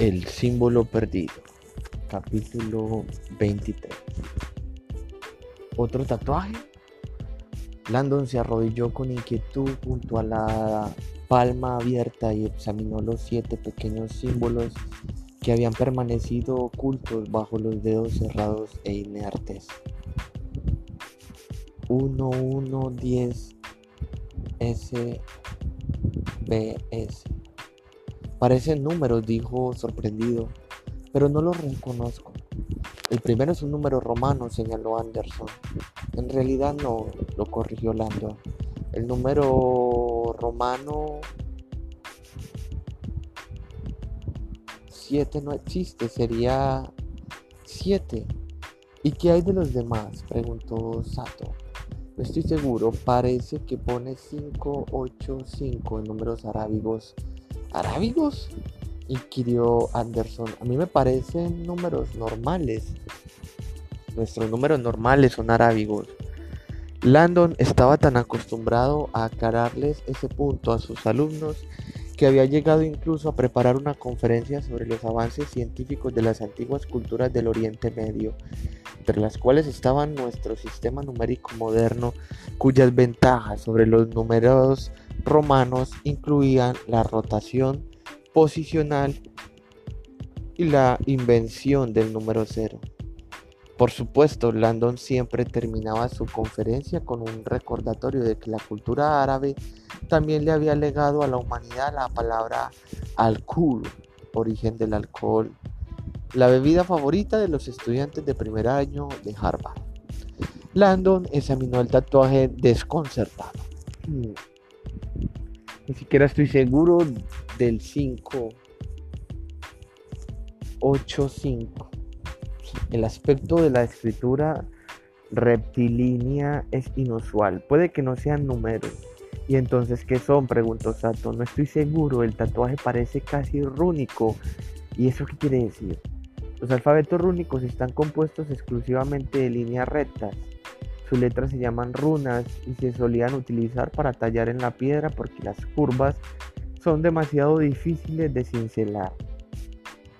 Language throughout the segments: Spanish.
El símbolo perdido. Capítulo 23. ¿Otro tatuaje? Landon se arrodilló con inquietud junto a la palma abierta y examinó los siete pequeños símbolos que habían permanecido ocultos bajo los dedos cerrados e inertes. 1110 SBS. Parecen números, dijo sorprendido, pero no los reconozco. El primero es un número romano, señaló Anderson. En realidad no, lo corrigió Landon. El número romano 7 no existe, sería 7. ¿Y qué hay de los demás? preguntó Sato. No estoy seguro, parece que pone 585 en números arábigos. ¿Arábigos? inquirió Anderson. A mí me parecen números normales. Nuestros números normales son arábigos. Landon estaba tan acostumbrado a aclararles ese punto a sus alumnos que había llegado incluso a preparar una conferencia sobre los avances científicos de las antiguas culturas del Oriente Medio, entre las cuales estaban nuestro sistema numérico moderno, cuyas ventajas sobre los números romanos incluían la rotación posicional y la invención del número cero. Por supuesto, Landon siempre terminaba su conferencia con un recordatorio de que la cultura árabe también le había legado a la humanidad la palabra alcohol, origen del alcohol, la bebida favorita de los estudiantes de primer año de Harvard. Landon examinó el tatuaje desconcertado. Hmm. Ni siquiera estoy seguro del 5. 8, 5. El aspecto de la escritura reptilínea es inusual. Puede que no sean números. ¿Y entonces qué son? preguntó Sato. No estoy seguro. El tatuaje parece casi rúnico. ¿Y eso qué quiere decir? Los alfabetos rúnicos están compuestos exclusivamente de líneas rectas. Sus letras se llaman runas y se solían utilizar para tallar en la piedra porque las curvas son demasiado difíciles de cincelar.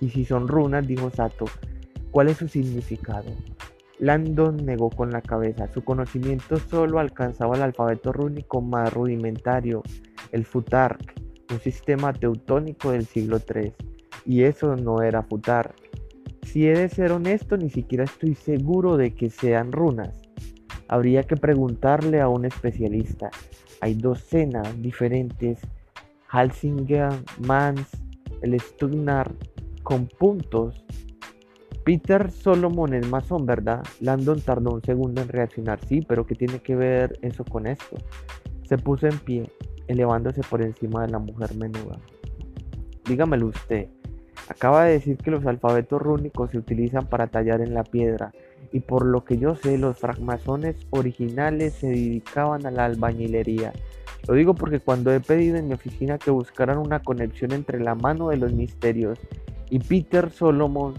Y si son runas, dijo Sato, ¿cuál es su significado? Landon negó con la cabeza. Su conocimiento solo alcanzaba el alfabeto rúnico más rudimentario, el Futark, un sistema teutónico del siglo III. Y eso no era Futark. Si he de ser honesto, ni siquiera estoy seguro de que sean runas. Habría que preguntarle a un especialista. Hay docenas diferentes. Halsinger, Mans, el Stugnar, con puntos. Peter Solomon es masón, ¿verdad? Landon tardó un segundo en reaccionar. Sí, pero ¿qué tiene que ver eso con esto? Se puso en pie, elevándose por encima de la mujer menuda. Dígamelo usted. Acaba de decir que los alfabetos rúnicos se utilizan para tallar en la piedra y por lo que yo sé los francmasones originales se dedicaban a la albañilería. Lo digo porque cuando he pedido en mi oficina que buscaran una conexión entre la mano de los misterios y Peter Solomon,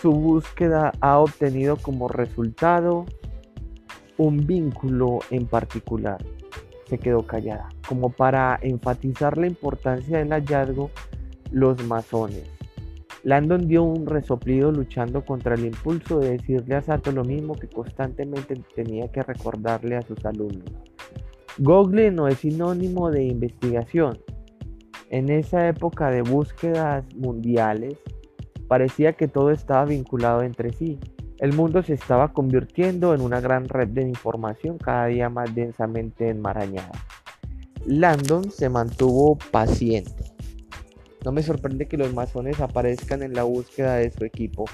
su búsqueda ha obtenido como resultado un vínculo en particular. Se quedó callada, como para enfatizar la importancia del hallazgo, los masones Landon dio un resoplido luchando contra el impulso de decirle a Sato lo mismo que constantemente tenía que recordarle a sus alumnos. Google no es sinónimo de investigación. En esa época de búsquedas mundiales, parecía que todo estaba vinculado entre sí. El mundo se estaba convirtiendo en una gran red de información cada día más densamente enmarañada. Landon se mantuvo paciente no me sorprende que los masones aparezcan en la búsqueda de su equipo.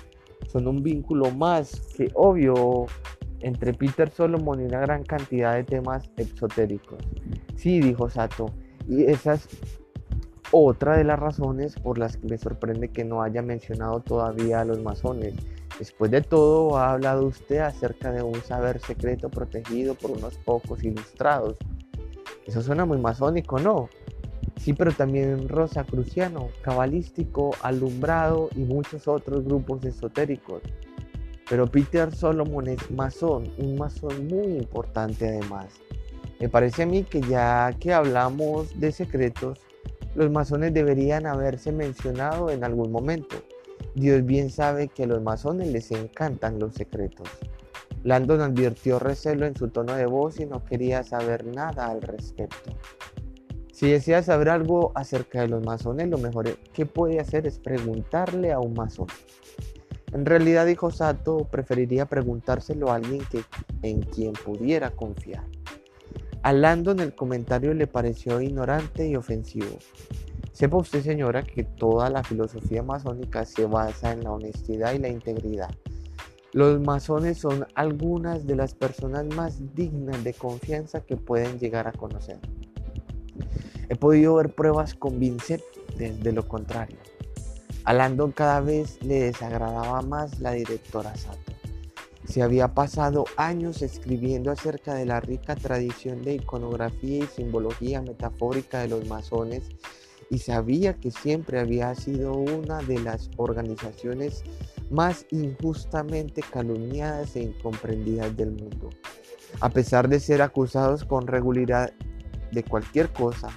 Son un vínculo más que obvio entre Peter Solomon y una gran cantidad de temas exotéricos. Sí, dijo Sato, y esa es otra de las razones por las que me sorprende que no haya mencionado todavía a los masones. Después de todo, ha hablado usted acerca de un saber secreto protegido por unos pocos ilustrados. Eso suena muy masónico, ¿no? Sí, pero también Rosacruciano, cabalístico, alumbrado y muchos otros grupos esotéricos. Pero Peter Solomon es masón, un masón muy importante además. Me parece a mí que ya que hablamos de secretos, los masones deberían haberse mencionado en algún momento. Dios bien sabe que a los masones les encantan los secretos. Landon advirtió recelo en su tono de voz y no quería saber nada al respecto. Si desea saber algo acerca de los masones, lo mejor que puede hacer es preguntarle a un masón. En realidad, dijo Sato, preferiría preguntárselo a alguien en quien pudiera confiar. A Landon el comentario le pareció ignorante y ofensivo. Sepa usted, señora, que toda la filosofía masónica se basa en la honestidad y la integridad. Los masones son algunas de las personas más dignas de confianza que pueden llegar a conocer. He podido ver pruebas convincentes de lo contrario. A Landon cada vez le desagradaba más la directora Sato. Se había pasado años escribiendo acerca de la rica tradición de iconografía y simbología metafórica de los masones y sabía que siempre había sido una de las organizaciones más injustamente calumniadas e incomprendidas del mundo. A pesar de ser acusados con regularidad de cualquier cosa,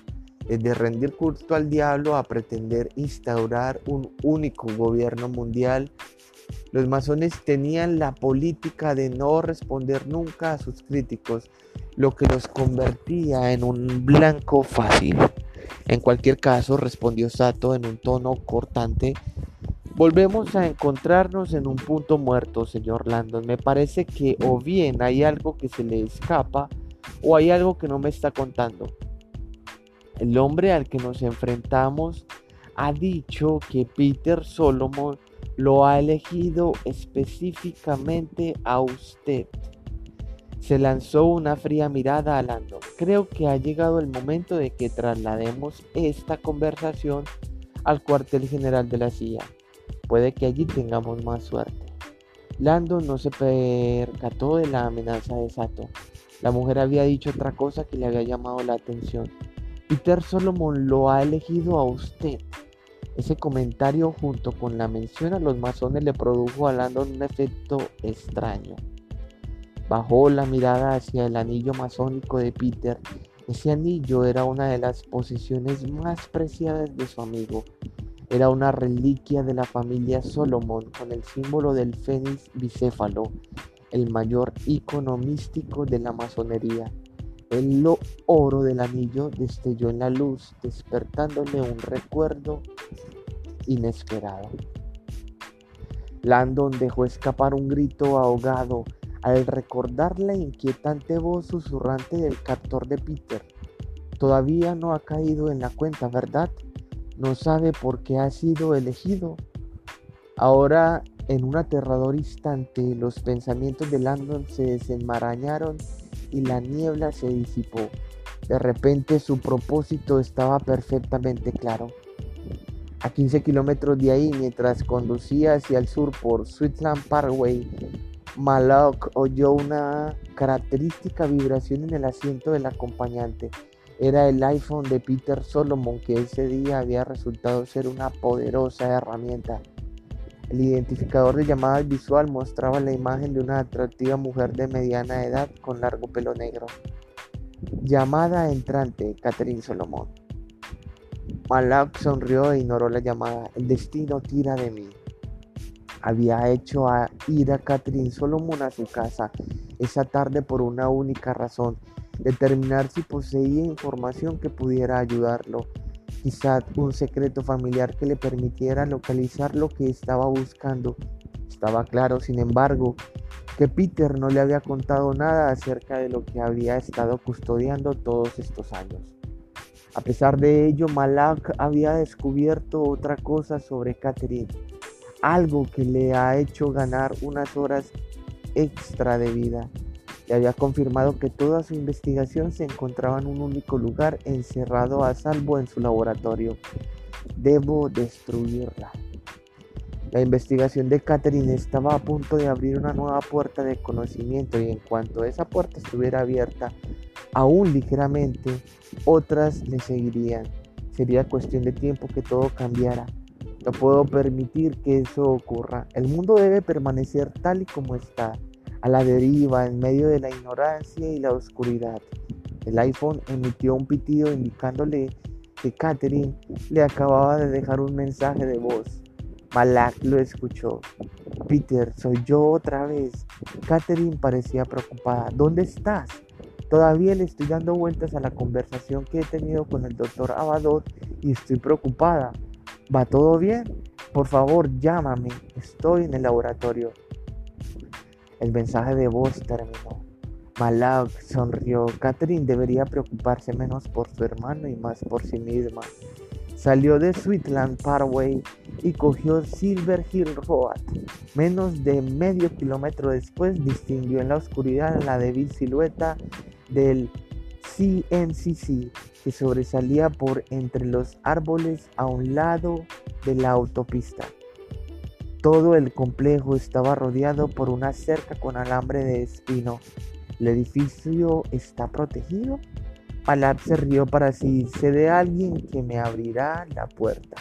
desde rendir culto al diablo a pretender instaurar un único gobierno mundial, los masones tenían la política de no responder nunca a sus críticos, lo que los convertía en un blanco fácil. En cualquier caso, respondió Sato en un tono cortante, Volvemos a encontrarnos en un punto muerto, señor Landon. Me parece que o bien hay algo que se le escapa o hay algo que no me está contando. El hombre al que nos enfrentamos ha dicho que Peter Solomon lo ha elegido específicamente a usted. Se lanzó una fría mirada a Landon. Creo que ha llegado el momento de que traslademos esta conversación al cuartel general de la CIA. Puede que allí tengamos más suerte. Lando no se percató de la amenaza de Sato. La mujer había dicho otra cosa que le había llamado la atención. Peter Solomon lo ha elegido a usted. Ese comentario junto con la mención a los masones le produjo a Landon un efecto extraño. Bajó la mirada hacia el anillo masónico de Peter. Ese anillo era una de las posesiones más preciadas de su amigo era una reliquia de la familia Solomon con el símbolo del fénix bicéfalo, el mayor icono místico de la masonería. El oro del anillo destelló en la luz, despertándole un recuerdo inesperado. Landon dejó escapar un grito ahogado al recordar la inquietante voz susurrante del captor de Peter. Todavía no ha caído en la cuenta, ¿verdad? no sabe por qué ha sido elegido. Ahora, en un aterrador instante, los pensamientos de Landon se desenmarañaron y la niebla se disipó. De repente su propósito estaba perfectamente claro. A 15 kilómetros de ahí, mientras conducía hacia el sur por Sweetland Parkway, Malak oyó una característica vibración en el asiento del acompañante. Era el iPhone de Peter Solomon que ese día había resultado ser una poderosa herramienta. El identificador de llamadas visual mostraba la imagen de una atractiva mujer de mediana edad con largo pelo negro. Llamada entrante, Catherine Solomon. Malak sonrió e ignoró la llamada. El destino tira de mí. Había hecho a ir a Catherine Solomon a su casa esa tarde por una única razón determinar si poseía información que pudiera ayudarlo, quizá un secreto familiar que le permitiera localizar lo que estaba buscando. Estaba claro, sin embargo, que Peter no le había contado nada acerca de lo que había estado custodiando todos estos años. A pesar de ello, Malak había descubierto otra cosa sobre Catherine, algo que le ha hecho ganar unas horas extra de vida y había confirmado que toda su investigación se encontraba en un único lugar, encerrado a salvo en su laboratorio. Debo destruirla. La investigación de Catherine estaba a punto de abrir una nueva puerta de conocimiento y en cuanto esa puerta estuviera abierta, aún ligeramente, otras le seguirían. Sería cuestión de tiempo que todo cambiara. No puedo permitir que eso ocurra. El mundo debe permanecer tal y como está a la deriva en medio de la ignorancia y la oscuridad. El iPhone emitió un pitido indicándole que Catherine le acababa de dejar un mensaje de voz. Malak lo escuchó. Peter, soy yo otra vez. Catherine parecía preocupada. ¿Dónde estás? Todavía le estoy dando vueltas a la conversación que he tenido con el doctor Abadot y estoy preocupada. ¿Va todo bien? Por favor, llámame. Estoy en el laboratorio. El mensaje de voz terminó. Malak sonrió. Catherine debería preocuparse menos por su hermano y más por sí misma. Salió de Sweetland Parkway y cogió Silver Hill Road. Menos de medio kilómetro después distinguió en la oscuridad la débil silueta del CNCC que sobresalía por entre los árboles a un lado de la autopista. Todo el complejo estaba rodeado por una cerca con alambre de espino. ¿El edificio está protegido? Alap se rió para sé de alguien que me abrirá la puerta.